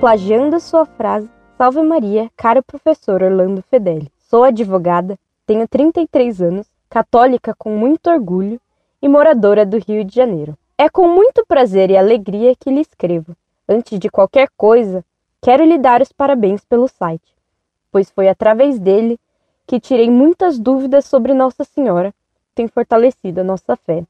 plagiando sua frase, Salve Maria, caro professor Orlando Fedeli. Sou advogada, tenho 33 anos, católica com muito orgulho e moradora do Rio de Janeiro. É com muito prazer e alegria que lhe escrevo. Antes de qualquer coisa, quero lhe dar os parabéns pelo site, pois foi através dele que tirei muitas dúvidas sobre Nossa Senhora, tem fortalecido a nossa fé.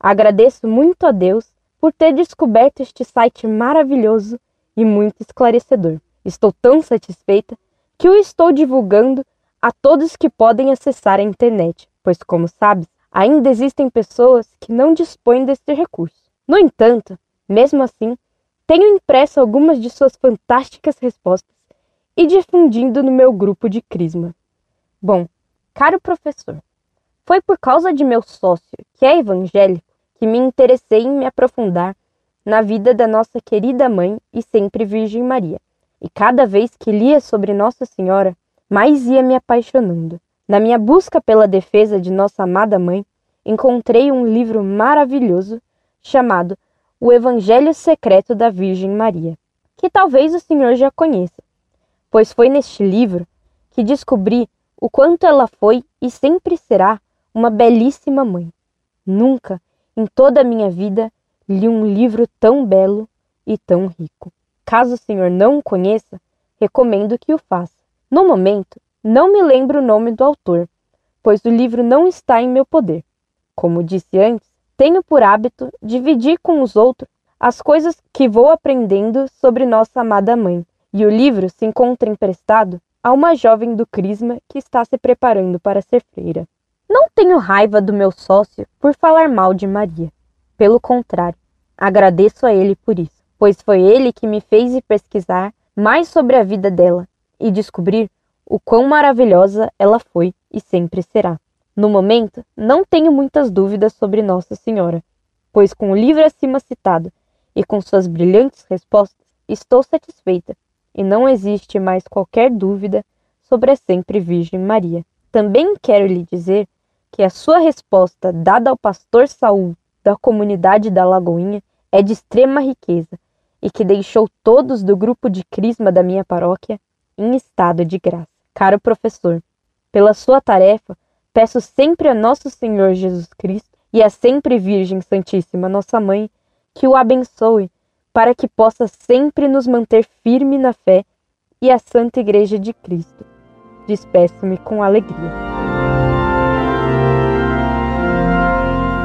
Agradeço muito a Deus por ter descoberto este site maravilhoso e muito esclarecedor. Estou tão satisfeita que o estou divulgando a todos que podem acessar a internet, pois, como sabes, ainda existem pessoas que não dispõem deste recurso. No entanto, mesmo assim, tenho impresso algumas de suas fantásticas respostas e difundindo no meu grupo de Crisma. Bom, caro professor, foi por causa de meu sócio, que é evangélico, que me interessei em me aprofundar na vida da nossa querida mãe e sempre Virgem Maria. E cada vez que lia sobre Nossa Senhora, mais ia me apaixonando. Na minha busca pela defesa de nossa amada mãe, encontrei um livro maravilhoso chamado O Evangelho Secreto da Virgem Maria, que talvez o senhor já conheça, pois foi neste livro que descobri o quanto ela foi e sempre será uma belíssima mãe. Nunca, em toda a minha vida, li um livro tão belo e tão rico. Caso o senhor não o conheça, recomendo que o faça. No momento, não me lembro o nome do autor, pois o livro não está em meu poder. Como disse antes, tenho por hábito dividir com os outros as coisas que vou aprendendo sobre nossa amada mãe, e o livro se encontra emprestado a uma jovem do Crisma que está se preparando para ser freira. Não tenho raiva do meu sócio por falar mal de Maria. Pelo contrário, agradeço a ele por isso, pois foi ele que me fez ir pesquisar mais sobre a vida dela e descobrir o quão maravilhosa ela foi e sempre será. No momento, não tenho muitas dúvidas sobre Nossa Senhora, pois com o livro acima citado e com suas brilhantes respostas, estou satisfeita e não existe mais qualquer dúvida sobre a sempre Virgem Maria. Também quero lhe dizer que a sua resposta dada ao pastor Saul da comunidade da Lagoinha é de extrema riqueza e que deixou todos do grupo de crisma da minha paróquia em estado de graça. Caro professor, pela sua tarefa, peço sempre a nosso Senhor Jesus Cristo e a sempre Virgem Santíssima, nossa mãe, que o abençoe para que possa sempre nos manter firme na fé e a Santa Igreja de Cristo. Despeço-me com alegria.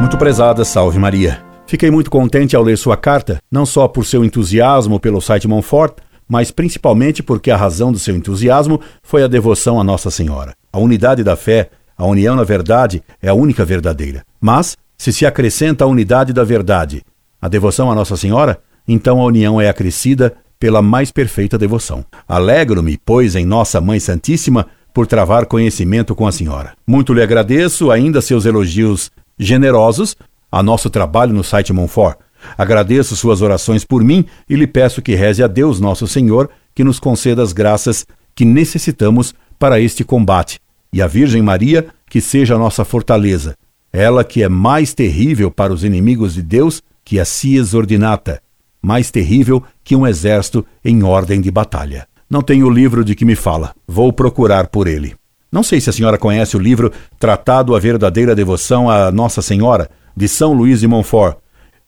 Muito prezada, salve Maria. Fiquei muito contente ao ler sua carta, não só por seu entusiasmo pelo site Monfort, mas principalmente porque a razão do seu entusiasmo foi a devoção a Nossa Senhora. A unidade da fé, a união na verdade, é a única verdadeira. Mas, se se acrescenta a unidade da verdade, a devoção a Nossa Senhora, então a união é acrescida pela mais perfeita devoção. Alegro-me, pois, em Nossa Mãe Santíssima, por travar conhecimento com a Senhora. Muito lhe agradeço ainda seus elogios generosos a nosso trabalho no site Monfort. Agradeço suas orações por mim e lhe peço que reze a Deus nosso Senhor que nos conceda as graças que necessitamos para este combate, e a Virgem Maria que seja a nossa fortaleza, ela que é mais terrível para os inimigos de Deus que a Cies Ordinata, mais terrível que um exército em ordem de batalha. Não tenho o livro de que me fala, vou procurar por ele. Não sei se a senhora conhece o livro Tratado a Verdadeira Devoção a Nossa Senhora, de São Luís de Montfort.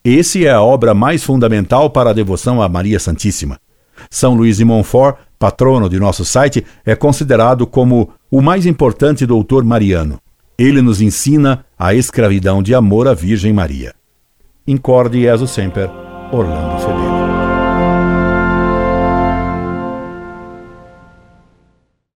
Esse é a obra mais fundamental para a devoção a Maria Santíssima. São Luís de Montfort, patrono de nosso site, é considerado como o mais importante doutor mariano. Ele nos ensina a escravidão de amor à Virgem Maria. Incorde Jesus Semper, Orlando Fedeli.